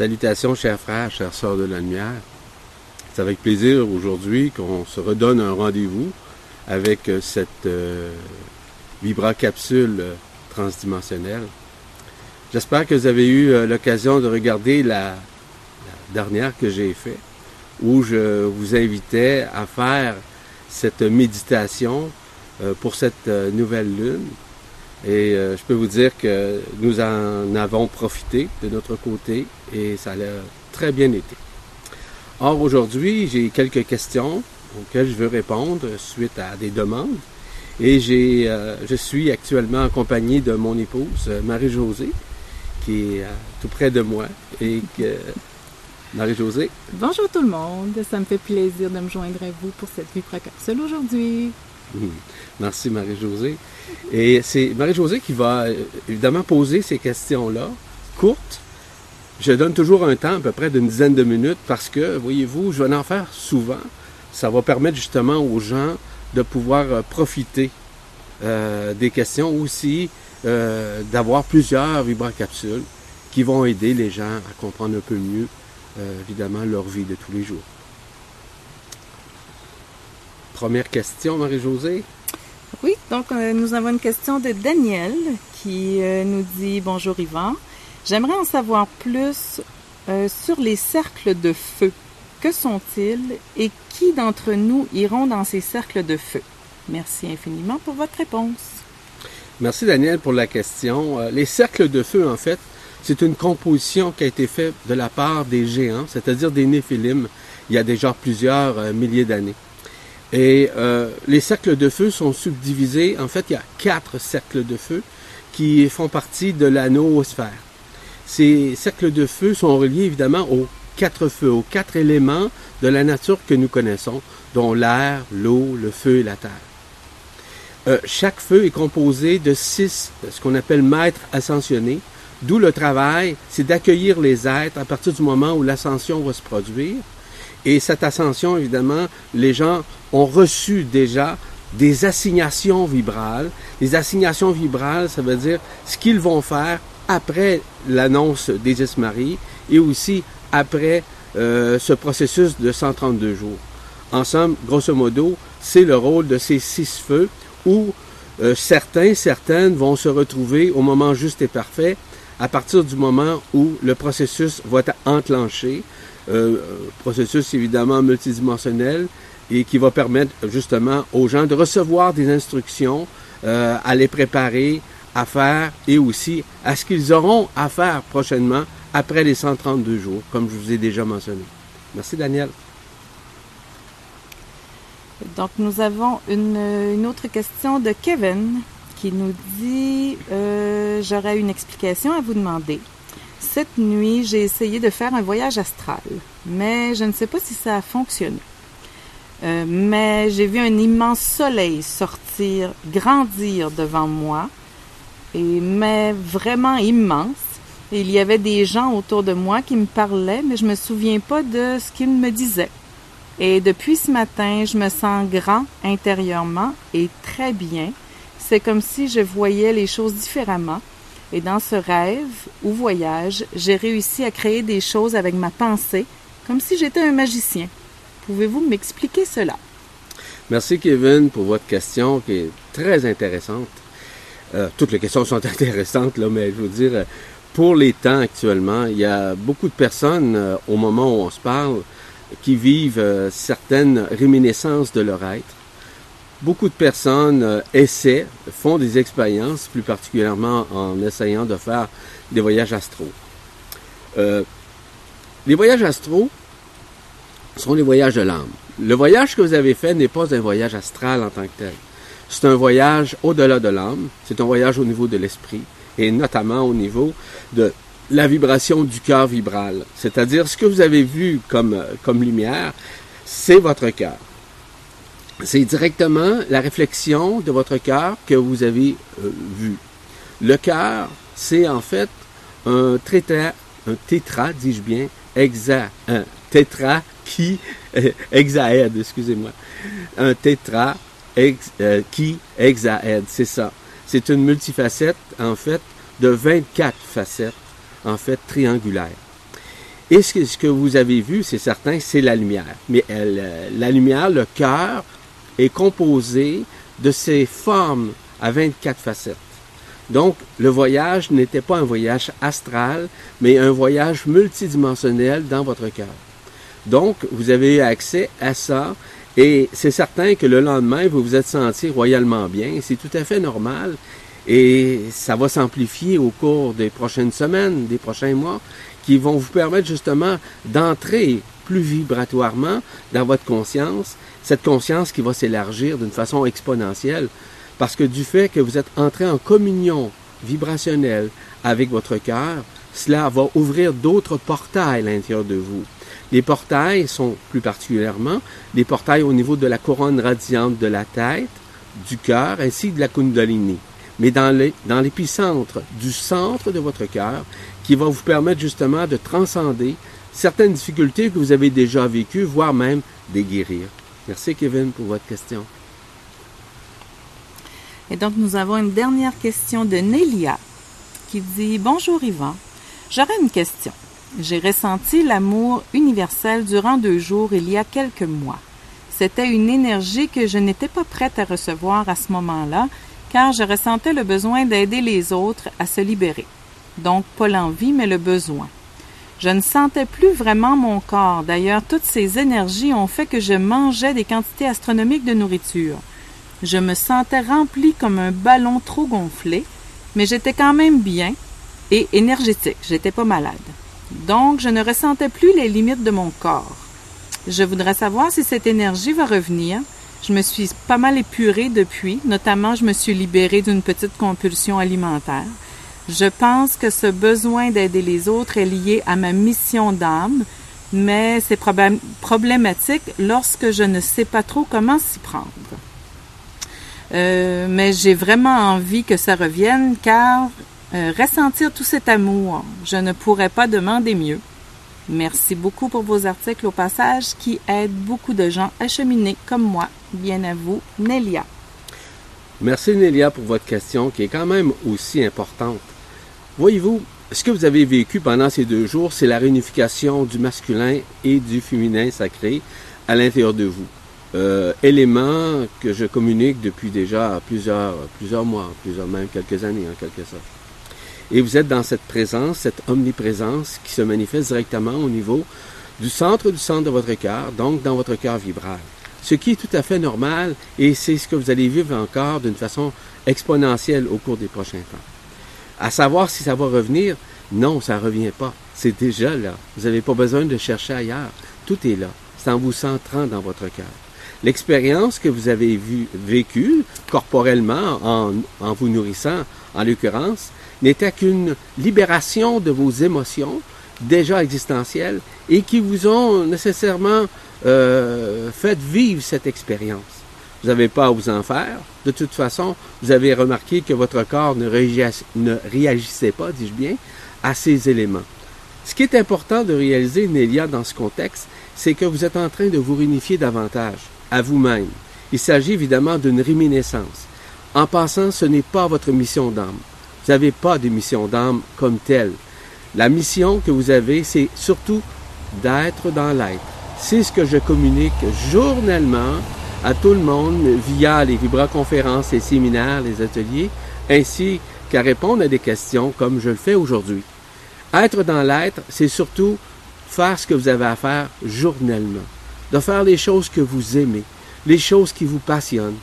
Salutations, chers frères, chères sœurs de la lumière. C'est avec plaisir aujourd'hui qu'on se redonne un rendez-vous avec euh, cette euh, vibra-capsule transdimensionnelle. J'espère que vous avez eu euh, l'occasion de regarder la, dernière que j'ai faite, où je vous invitais à faire cette méditation euh, pour cette euh, nouvelle lune. Et euh, je peux vous dire que nous en avons profité de notre côté et ça a très bien été. Or, aujourd'hui, j'ai quelques questions auxquelles je veux répondre suite à des demandes. Et j'ai, je suis actuellement accompagné de mon épouse, Marie-Josée, qui est tout près de moi. Et Marie-Josée. Bonjour tout le monde, ça me fait plaisir de me joindre à vous pour cette vibra-capsule aujourd'hui. Mmh. Merci Marie-Josée. Et c'est Marie-Josée qui va euh, évidemment poser ces questions-là, courtes. Je donne toujours un temps, à peu près d'une dizaine de minutes, parce que, voyez-vous, je vais en faire souvent. Ça va permettre justement aux gens de pouvoir euh, profiter euh, des questions aussi, d'avoir plusieurs vibracapsules qui vont aider les gens à comprendre un peu mieux, évidemment, leur vie de tous les jours. Première question, Marie-Josée? Oui, donc euh, nous avons une question de Daniel qui euh, nous dit Bonjour Yvan. J'aimerais en savoir plus euh, sur les cercles de feu. Que sont-ils et qui d'entre nous iront dans ces cercles de feu? Merci infiniment pour votre réponse. Merci Daniel pour la question. Les cercles de feu, en fait, c'est une composition qui a été faite de la part des géants, c'est-à-dire des néphilim, il y a déjà plusieurs milliers d'années. Et euh, les cercles de feu sont subdivisés, en fait, il y a quatre cercles de feu qui font partie de la noosphère. Ces cercles de feu sont reliés évidemment aux quatre feux, aux quatre éléments de la nature que nous connaissons, dont l'air, l'eau, le feu et la terre. Euh, chaque feu est composé de six, ce qu'on appelle maîtres ascensionnés, d'où le travail, c'est d'accueillir les êtres à partir du moment où l'ascension va se produire. Et cette ascension, évidemment, les gens ont reçu déjà des assignations vibrales. Les assignations vibrales, ça veut dire ce qu'ils vont faire après l'annonce des Esmaries et aussi après euh, ce processus de 132 jours. En somme, grosso modo, c'est le rôle de ces six feux où euh, certains, certaines vont se retrouver au moment juste et parfait à partir du moment où le processus va être enclenché. Euh, processus évidemment multidimensionnel et qui va permettre justement aux gens de recevoir des instructions, euh, à les préparer à faire et aussi à ce qu'ils auront à faire prochainement après les 132 jours, comme je vous ai déjà mentionné. Merci Daniel. Donc nous avons une, autre question de Kevin qui nous dit euh, J'aurais une explication à vous demander. Cette nuit, j'ai essayé de faire un voyage astral, mais je ne sais pas si ça a fonctionné. Euh, mais j'ai vu un immense soleil sortir, grandir devant moi, et mais vraiment immense. Et il y avait des gens autour de moi qui me parlaient, mais je me souviens pas de ce qu'ils me disaient. Et depuis ce matin, je me sens grand intérieurement et très bien. C'est comme si je voyais les choses différemment. Et dans ce rêve ou voyage, j'ai réussi à créer des choses avec ma pensée, comme si j'étais un magicien. Pouvez-vous m'expliquer cela? Merci Kevin pour votre question qui est très intéressante. Euh, toutes les questions sont intéressantes, là, mais je veux dire, pour les temps actuellement, il y a beaucoup de personnes, euh, au moment où on se parle, qui vivent euh, certaines réminiscences de leur être. Beaucoup de personnes euh, essaient, font des expériences, plus particulièrement en essayant de faire des voyages astraux. Euh, les voyages astraux sont les voyages de l'âme. Le voyage que vous avez fait n'est pas un voyage astral en tant que tel. C'est un voyage au-delà de l'âme, c'est un voyage au niveau de l'esprit, et notamment au niveau de la vibration du cœur vibral. C'est-à-dire, ce que vous avez vu comme, comme lumière, c'est votre cœur. C'est directement la réflexion de votre cœur que vous avez euh, vu. Le cœur, c'est en fait un tétra, un tétra, dis-je bien, hexa, un tétra qui, euh, hexaède, excusez-moi, un tétra euh, qui hexaède, c'est ça. C'est une multifacette, en fait, de 24 facettes, en fait, triangulaires. Et ce que, ce que vous avez vu, c'est certain, c'est la lumière. Mais elle, la lumière, le cœur, est composé de ces formes à 24 facettes. Donc, le voyage n'était pas un voyage astral, mais un voyage multidimensionnel dans votre cœur. Donc, vous avez eu accès à ça et c'est certain que le lendemain, vous vous êtes senti royalement bien. C'est tout à fait normal et ça va s'amplifier au cours des prochaines semaines, des prochains mois, qui vont vous permettre justement d'entrer plus vibratoirement dans votre conscience, cette conscience qui va s'élargir d'une façon exponentielle parce que du fait que vous êtes entré en communion vibrationnelle avec votre cœur, cela va ouvrir d'autres portails à l'intérieur de vous. Les portails sont plus particulièrement des portails au niveau de la couronne radiante de la tête, du cœur ainsi que de la kundalini. Mais dans l'épicentre du centre de votre cœur, qui va vous permettre justement de transcender certaines difficultés que vous avez déjà vécues, voire même des guérir. Merci Kevin pour votre question. Et donc, nous avons une dernière question de Nélia qui dit Bonjour Yvan, j'aurais une question. J'ai ressenti l'amour universel durant deux jours il y a quelques mois. C'était une énergie que je n'étais pas prête à recevoir à ce moment-là, car je ressentais le besoin d'aider les autres à se libérer. Donc, pas l'envie, mais le besoin. Je ne sentais plus vraiment mon corps. D'ailleurs, toutes ces énergies ont fait que je mangeais des quantités astronomiques de nourriture. Je me sentais rempli comme un ballon trop gonflé, mais j'étais quand même bien et énergétique. J'étais pas malade. Donc, je ne ressentais plus les limites de mon corps. Je voudrais savoir si cette énergie va revenir. Je me suis pas mal épurée depuis, notamment je me suis libérée d'une petite compulsion alimentaire. Je pense que ce besoin d'aider les autres est lié à ma mission d'âme, mais c'est problématique lorsque je ne sais pas trop comment s'y prendre. Euh, mais j'ai vraiment envie que ça revienne car euh, ressentir tout cet amour, je ne pourrais pas demander mieux. Merci beaucoup pour vos articles au passage qui aident beaucoup de gens à cheminer comme moi. Bien à vous, Nélia. Merci Nélia pour votre question qui est quand même aussi importante. Voyez-vous, ce que vous avez vécu pendant ces deux jours, c'est la réunification du masculin et du féminin sacré à l'intérieur de vous euh, élément que je communique depuis déjà plusieurs, plusieurs mois, plusieurs même quelques années en quelque sorte. Et vous êtes dans cette présence, cette omniprésence qui se manifeste directement au niveau du centre du centre de votre cœur, donc dans votre cœur vibral. Ce qui est tout à fait normal et c'est ce que vous allez vivre encore d'une façon exponentielle au cours des prochains temps. À savoir si ça va revenir, non, ça ne revient pas. C'est déjà là. Vous n'avez pas besoin de chercher ailleurs. Tout est là. C'est en vous centrant dans votre cœur. L'expérience que vous avez vécue corporellement en, en vous nourrissant, en l'occurrence, n'était qu'une libération de vos émotions déjà existentielles et qui vous ont nécessairement euh, fait vivre cette expérience. Vous n'avez pas à vous en faire. De toute façon, vous avez remarqué que votre corps ne, réagissait pas, dis-je bien, à ces éléments. Ce qui est important de réaliser, Nélia, dans ce contexte, c'est que vous êtes en train de vous réunifier davantage à vous-même. Il s'agit évidemment d'une réminiscence. En passant, ce n'est pas votre mission d'âme. Vous n'avez pas de mission d'âme comme telle. La mission que vous avez, c'est surtout d'être dans l'être. C'est ce que je communique journellement à tout le monde via les vibra-conférences, les séminaires, les ateliers, ainsi qu'à répondre à des questions comme je le fais aujourd'hui. Être dans l'être, c'est surtout faire ce que vous avez à faire journellement de faire les choses que vous aimez, les choses qui vous passionnent,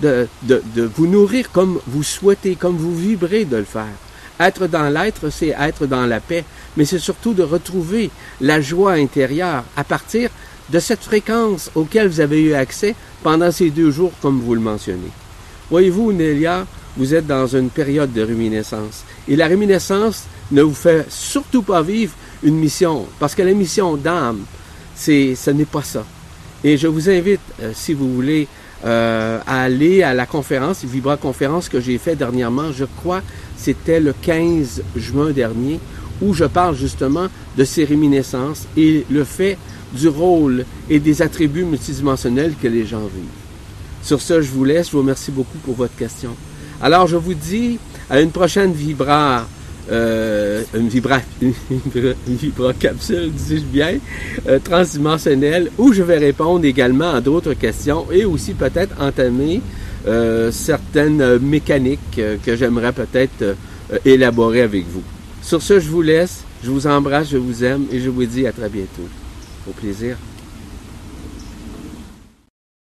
de, de, de vous nourrir comme vous souhaitez, comme vous vibrez de le faire. Être dans l'être, c'est être dans la paix, mais c'est surtout de retrouver la joie intérieure à partir de cette fréquence auquel vous avez eu accès pendant ces deux jours, comme vous le mentionnez. Voyez-vous, Nélia, vous êtes dans une période de réminiscence. Et la réminiscence ne vous fait surtout pas vivre une mission, parce que la mission d'âme, c'est, ce n'est pas ça. Et je vous invite, euh, si vous voulez, euh, à aller à la conférence, Vibra conférence que j'ai fait dernièrement, je crois, c'était le 15 juin dernier, où je parle justement de ces réminiscences et le fait du rôle et des attributs multidimensionnels que les gens vivent. Sur ce, je vous laisse. Je vous remercie beaucoup pour votre question. Alors, je vous dis à une prochaine Vibra euh, une, vibra, une vibrocapsule, dis-je bien, euh, transdimensionnelle, où je vais répondre également à d'autres questions et aussi peut-être entamer euh, certaines mécaniques que j'aimerais peut-être élaborer avec vous. Sur ce, je vous laisse, je vous embrasse, je vous aime et je vous dis à très bientôt. Au plaisir.